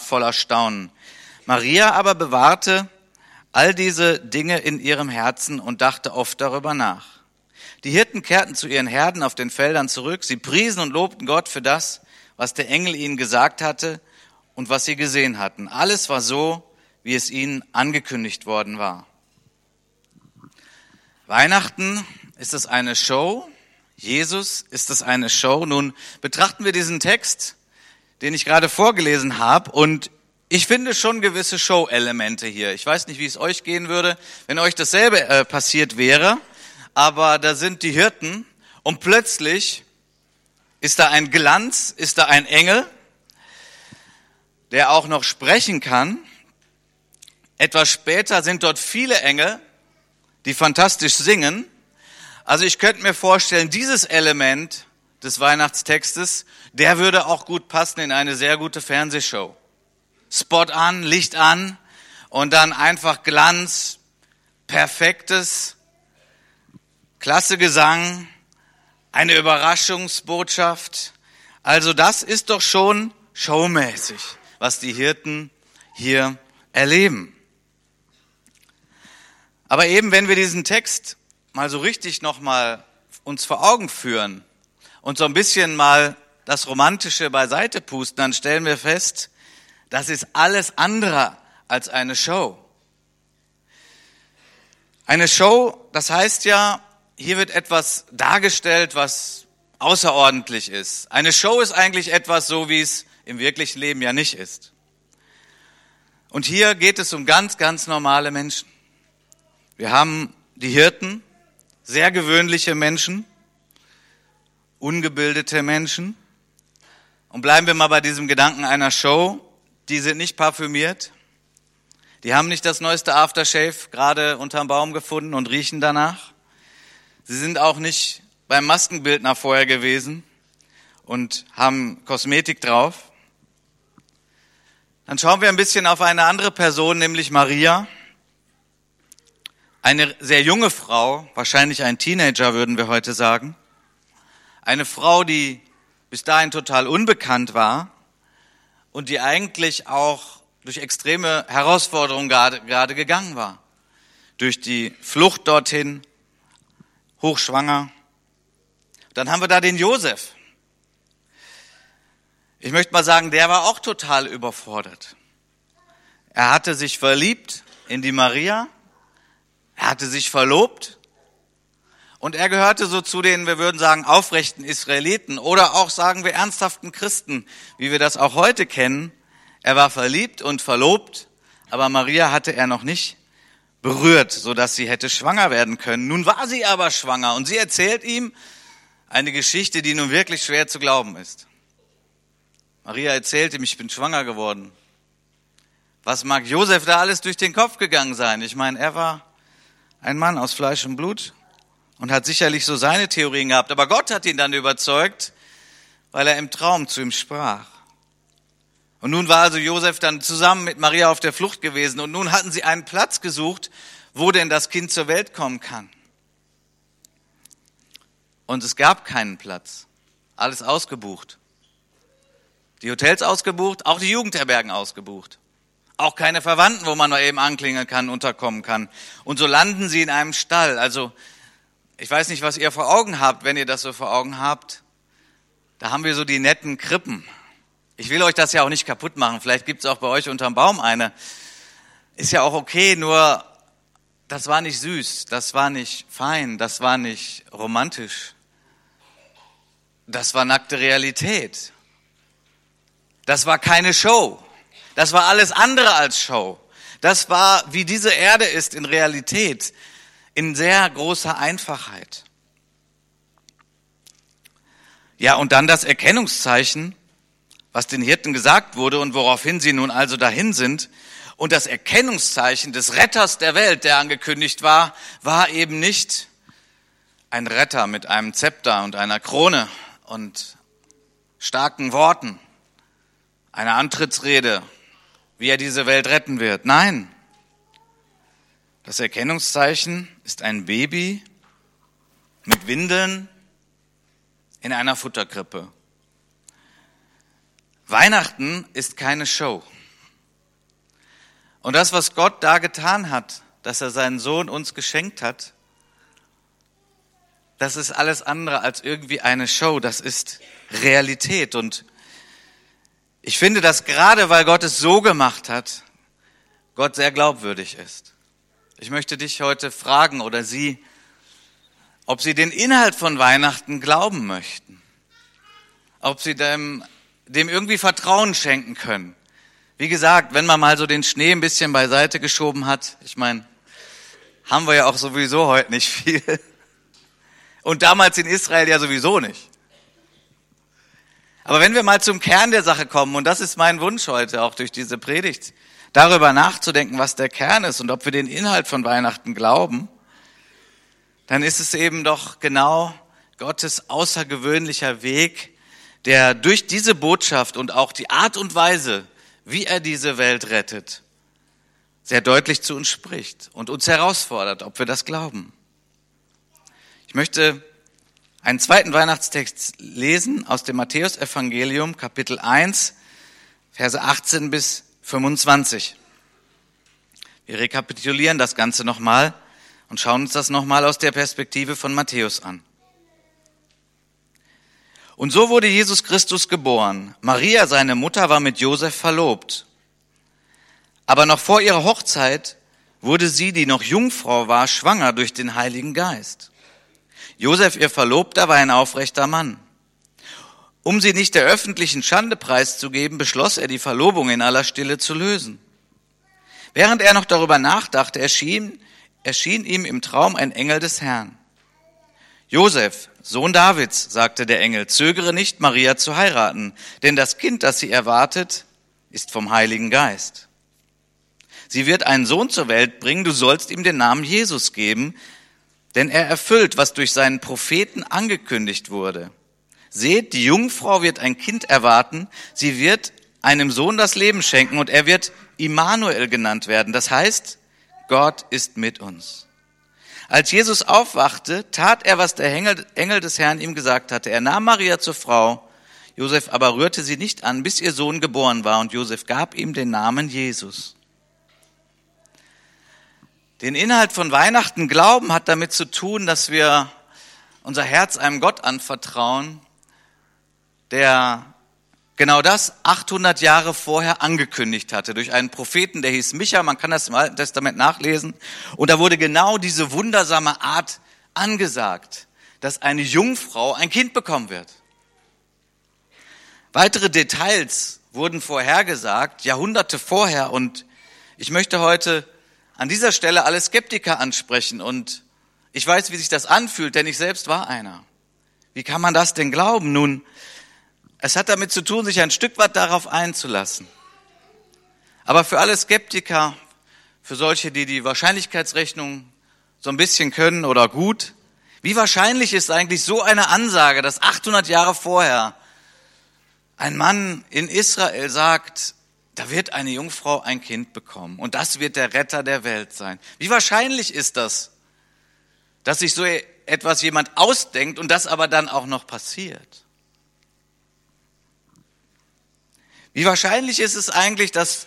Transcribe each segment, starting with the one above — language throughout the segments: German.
voller Staunen. Maria aber bewahrte all diese Dinge in ihrem Herzen und dachte oft darüber nach. Die Hirten kehrten zu ihren Herden auf den Feldern zurück. Sie priesen und lobten Gott für das, was der Engel ihnen gesagt hatte und was sie gesehen hatten. Alles war so, wie es ihnen angekündigt worden war. Weihnachten ist es eine Show. Jesus ist es eine Show. Nun betrachten wir diesen Text, den ich gerade vorgelesen habe und ich finde schon gewisse Show-Elemente hier. Ich weiß nicht, wie es euch gehen würde, wenn euch dasselbe äh, passiert wäre, aber da sind die Hirten und plötzlich ist da ein Glanz, ist da ein Engel, der auch noch sprechen kann. Etwas später sind dort viele Engel, die fantastisch singen. Also ich könnte mir vorstellen, dieses Element des Weihnachtstextes, der würde auch gut passen in eine sehr gute Fernsehshow. Spot an, Licht an und dann einfach Glanz, perfektes, klasse Gesang, eine Überraschungsbotschaft. Also das ist doch schon showmäßig, was die Hirten hier erleben. Aber eben, wenn wir diesen Text mal so richtig nochmal uns vor Augen führen und so ein bisschen mal das Romantische beiseite pusten, dann stellen wir fest, das ist alles andere als eine Show. Eine Show, das heißt ja, hier wird etwas dargestellt, was außerordentlich ist. Eine Show ist eigentlich etwas so, wie es im wirklichen Leben ja nicht ist. Und hier geht es um ganz, ganz normale Menschen. Wir haben die Hirten, sehr gewöhnliche Menschen, ungebildete Menschen. Und bleiben wir mal bei diesem Gedanken einer Show die sind nicht parfümiert. Die haben nicht das neueste Aftershave gerade unterm Baum gefunden und riechen danach. Sie sind auch nicht beim Maskenbildner vorher gewesen und haben Kosmetik drauf. Dann schauen wir ein bisschen auf eine andere Person, nämlich Maria. Eine sehr junge Frau, wahrscheinlich ein Teenager würden wir heute sagen. Eine Frau, die bis dahin total unbekannt war und die eigentlich auch durch extreme Herausforderungen gerade, gerade gegangen war. Durch die Flucht dorthin, hochschwanger. Dann haben wir da den Josef. Ich möchte mal sagen, der war auch total überfordert. Er hatte sich verliebt in die Maria, er hatte sich verlobt und er gehörte so zu den, wir würden sagen, aufrechten Israeliten oder auch sagen wir ernsthaften Christen, wie wir das auch heute kennen. Er war verliebt und verlobt, aber Maria hatte er noch nicht berührt, so dass sie hätte schwanger werden können. Nun war sie aber schwanger und sie erzählt ihm eine Geschichte, die nun wirklich schwer zu glauben ist. Maria erzählt ihm, ich bin schwanger geworden. Was mag Josef da alles durch den Kopf gegangen sein? Ich meine, er war ein Mann aus Fleisch und Blut und hat sicherlich so seine Theorien gehabt. Aber Gott hat ihn dann überzeugt, weil er im Traum zu ihm sprach. Und nun war also Josef dann zusammen mit Maria auf der Flucht gewesen und nun hatten sie einen Platz gesucht, wo denn das Kind zur Welt kommen kann. Und es gab keinen Platz. Alles ausgebucht. Die Hotels ausgebucht, auch die Jugendherbergen ausgebucht. Auch keine Verwandten, wo man nur eben anklingeln kann, unterkommen kann. Und so landen sie in einem Stall. Also ich weiß nicht, was ihr vor Augen habt, wenn ihr das so vor Augen habt. Da haben wir so die netten Krippen. Ich will euch das ja auch nicht kaputt machen. Vielleicht gibt es auch bei euch unterm Baum eine. Ist ja auch okay, nur das war nicht süß, das war nicht fein, das war nicht romantisch. Das war nackte Realität. Das war keine Show. Das war alles andere als Show. Das war, wie diese Erde ist in Realität in sehr großer Einfachheit. Ja, und dann das Erkennungszeichen, was den Hirten gesagt wurde und woraufhin sie nun also dahin sind. Und das Erkennungszeichen des Retters der Welt, der angekündigt war, war eben nicht ein Retter mit einem Zepter und einer Krone und starken Worten, einer Antrittsrede, wie er diese Welt retten wird. Nein, das Erkennungszeichen ist ein Baby mit Windeln in einer Futterkrippe. Weihnachten ist keine Show. Und das, was Gott da getan hat, dass er seinen Sohn uns geschenkt hat, das ist alles andere als irgendwie eine Show, das ist Realität. Und ich finde, dass gerade weil Gott es so gemacht hat, Gott sehr glaubwürdig ist. Ich möchte dich heute fragen oder Sie, ob Sie den Inhalt von Weihnachten glauben möchten. Ob Sie dem, dem irgendwie Vertrauen schenken können. Wie gesagt, wenn man mal so den Schnee ein bisschen beiseite geschoben hat, ich meine, haben wir ja auch sowieso heute nicht viel. Und damals in Israel ja sowieso nicht. Aber wenn wir mal zum Kern der Sache kommen, und das ist mein Wunsch heute auch durch diese Predigt, darüber nachzudenken, was der Kern ist und ob wir den Inhalt von Weihnachten glauben, dann ist es eben doch genau Gottes außergewöhnlicher Weg, der durch diese Botschaft und auch die Art und Weise, wie er diese Welt rettet, sehr deutlich zu uns spricht und uns herausfordert, ob wir das glauben. Ich möchte einen zweiten Weihnachtstext lesen aus dem Matthäusevangelium, Kapitel 1, Verse 18 bis 25. Wir rekapitulieren das Ganze nochmal und schauen uns das nochmal aus der Perspektive von Matthäus an. Und so wurde Jesus Christus geboren. Maria, seine Mutter, war mit Josef verlobt. Aber noch vor ihrer Hochzeit wurde sie, die noch Jungfrau war, schwanger durch den Heiligen Geist. Josef, ihr Verlobter, war ein aufrechter Mann. Um sie nicht der öffentlichen Schande preiszugeben, beschloss er, die Verlobung in aller Stille zu lösen. Während er noch darüber nachdachte, erschien, erschien ihm im Traum ein Engel des Herrn. Josef, Sohn Davids, sagte der Engel, zögere nicht, Maria zu heiraten, denn das Kind, das sie erwartet, ist vom Heiligen Geist. Sie wird einen Sohn zur Welt bringen, du sollst ihm den Namen Jesus geben, denn er erfüllt, was durch seinen Propheten angekündigt wurde. Seht, die Jungfrau wird ein Kind erwarten, sie wird einem Sohn das Leben schenken und er wird Immanuel genannt werden. Das heißt, Gott ist mit uns. Als Jesus aufwachte, tat er, was der Engel des Herrn ihm gesagt hatte. Er nahm Maria zur Frau, Josef aber rührte sie nicht an, bis ihr Sohn geboren war, und Josef gab ihm den Namen Jesus. Den Inhalt von Weihnachten Glauben hat damit zu tun, dass wir unser Herz einem Gott anvertrauen, der genau das 800 Jahre vorher angekündigt hatte durch einen Propheten, der hieß Micha, man kann das im Alten Testament nachlesen. Und da wurde genau diese wundersame Art angesagt, dass eine Jungfrau ein Kind bekommen wird. Weitere Details wurden vorhergesagt, Jahrhunderte vorher. Und ich möchte heute an dieser Stelle alle Skeptiker ansprechen und ich weiß, wie sich das anfühlt, denn ich selbst war einer. Wie kann man das denn glauben? Nun, es hat damit zu tun, sich ein Stück weit darauf einzulassen. Aber für alle Skeptiker, für solche, die die Wahrscheinlichkeitsrechnung so ein bisschen können oder gut, wie wahrscheinlich ist eigentlich so eine Ansage, dass 800 Jahre vorher ein Mann in Israel sagt, da wird eine Jungfrau ein Kind bekommen und das wird der Retter der Welt sein. Wie wahrscheinlich ist das, dass sich so etwas jemand ausdenkt und das aber dann auch noch passiert? Wie wahrscheinlich ist es eigentlich, dass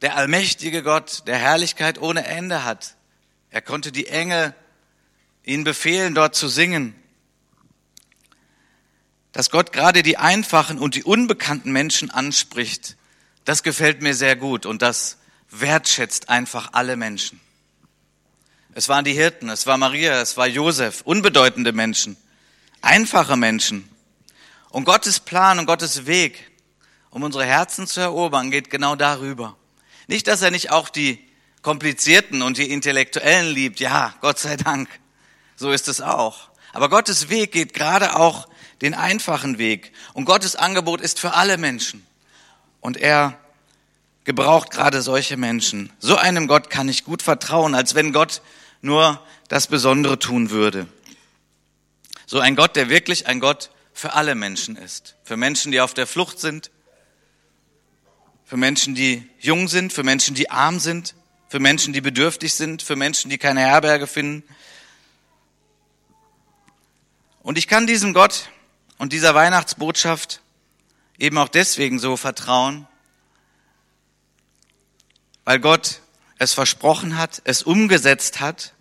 der allmächtige Gott, der Herrlichkeit ohne Ende hat, er konnte die Engel ihnen befehlen, dort zu singen, dass Gott gerade die einfachen und die unbekannten Menschen anspricht, das gefällt mir sehr gut und das wertschätzt einfach alle Menschen. Es waren die Hirten, es war Maria, es war Josef, unbedeutende Menschen, einfache Menschen. Und Gottes Plan und Gottes Weg, um unsere Herzen zu erobern, geht genau darüber. Nicht, dass er nicht auch die komplizierten und die intellektuellen liebt, ja, Gott sei Dank, so ist es auch. Aber Gottes Weg geht gerade auch den einfachen Weg. Und Gottes Angebot ist für alle Menschen. Und er gebraucht gerade solche Menschen. So einem Gott kann ich gut vertrauen, als wenn Gott nur das Besondere tun würde. So ein Gott, der wirklich ein Gott für alle Menschen ist. Für Menschen, die auf der Flucht sind. Für Menschen, die jung sind. Für Menschen, die arm sind. Für Menschen, die bedürftig sind. Für Menschen, die keine Herberge finden. Und ich kann diesem Gott und dieser Weihnachtsbotschaft eben auch deswegen so vertrauen, weil Gott es versprochen hat, es umgesetzt hat.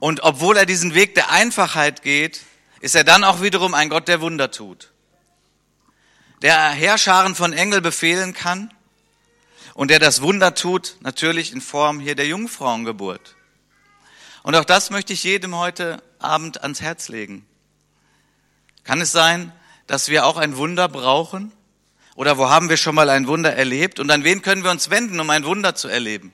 Und obwohl er diesen Weg der Einfachheit geht, ist er dann auch wiederum ein Gott, der Wunder tut. Der Herrscharen von Engel befehlen kann und der das Wunder tut, natürlich in Form hier der Jungfrauengeburt. Und auch das möchte ich jedem heute Abend ans Herz legen. Kann es sein, dass wir auch ein Wunder brauchen? Oder wo haben wir schon mal ein Wunder erlebt? Und an wen können wir uns wenden, um ein Wunder zu erleben?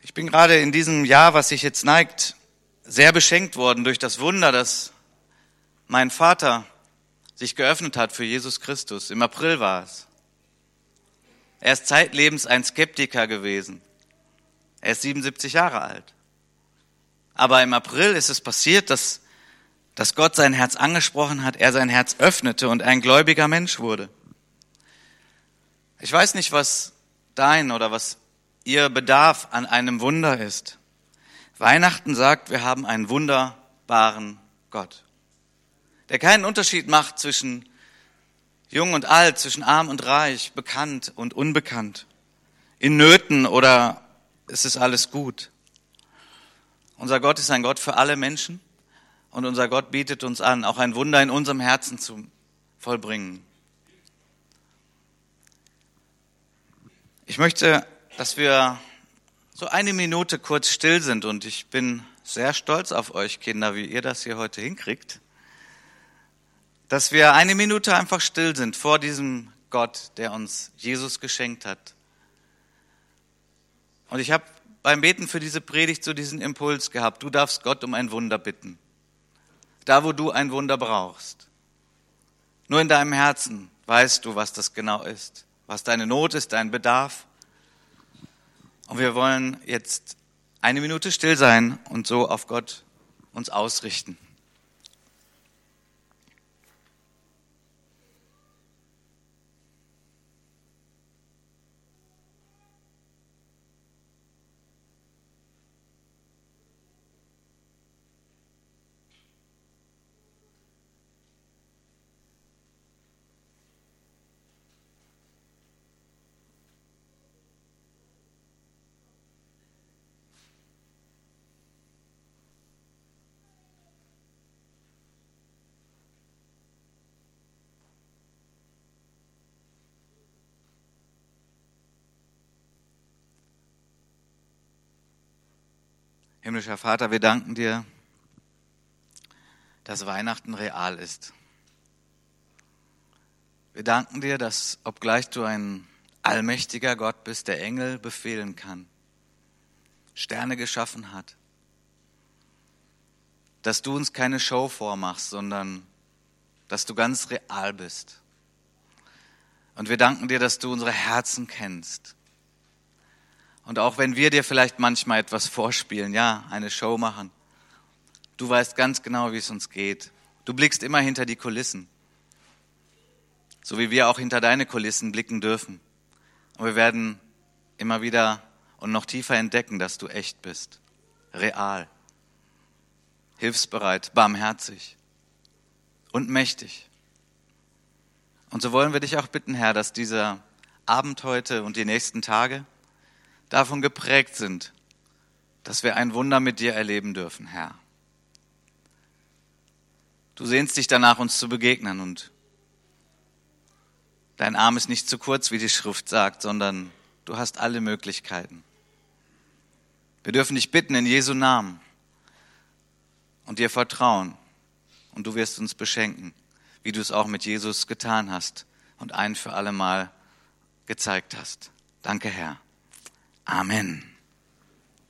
Ich bin gerade in diesem Jahr, was sich jetzt neigt, sehr beschenkt worden durch das Wunder, dass mein Vater sich geöffnet hat für Jesus Christus. Im April war es. Er ist zeitlebens ein Skeptiker gewesen. Er ist 77 Jahre alt. Aber im April ist es passiert, dass, dass Gott sein Herz angesprochen hat, er sein Herz öffnete und ein gläubiger Mensch wurde. Ich weiß nicht, was dein oder was ihr Bedarf an einem Wunder ist. Weihnachten sagt, wir haben einen wunderbaren Gott, der keinen Unterschied macht zwischen jung und alt, zwischen arm und reich, bekannt und unbekannt, in Nöten oder es ist alles gut. Unser Gott ist ein Gott für alle Menschen und unser Gott bietet uns an, auch ein Wunder in unserem Herzen zu vollbringen. Ich möchte, dass wir so eine Minute kurz still sind und ich bin sehr stolz auf euch Kinder, wie ihr das hier heute hinkriegt, dass wir eine Minute einfach still sind vor diesem Gott, der uns Jesus geschenkt hat. Und ich habe beim Beten für diese Predigt so diesen Impuls gehabt, du darfst Gott um ein Wunder bitten. Da, wo du ein Wunder brauchst. Nur in deinem Herzen weißt du, was das genau ist, was deine Not ist, dein Bedarf. Und wir wollen jetzt eine Minute still sein und so auf Gott uns ausrichten. Himmlischer Vater, wir danken dir, dass Weihnachten real ist. Wir danken dir, dass obgleich du ein allmächtiger Gott bist, der Engel befehlen kann, Sterne geschaffen hat, dass du uns keine Show vormachst, sondern dass du ganz real bist. Und wir danken dir, dass du unsere Herzen kennst und auch wenn wir dir vielleicht manchmal etwas vorspielen, ja, eine Show machen, du weißt ganz genau, wie es uns geht. Du blickst immer hinter die Kulissen, so wie wir auch hinter deine Kulissen blicken dürfen. Und wir werden immer wieder und noch tiefer entdecken, dass du echt bist, real, hilfsbereit, barmherzig und mächtig. Und so wollen wir dich auch bitten, Herr, dass dieser Abend heute und die nächsten Tage davon geprägt sind, dass wir ein Wunder mit dir erleben dürfen, Herr. Du sehnst dich danach, uns zu begegnen und dein Arm ist nicht zu kurz, wie die Schrift sagt, sondern du hast alle Möglichkeiten. Wir dürfen dich bitten in Jesu Namen und dir vertrauen und du wirst uns beschenken, wie du es auch mit Jesus getan hast und ein für alle Mal gezeigt hast. Danke, Herr. Amen.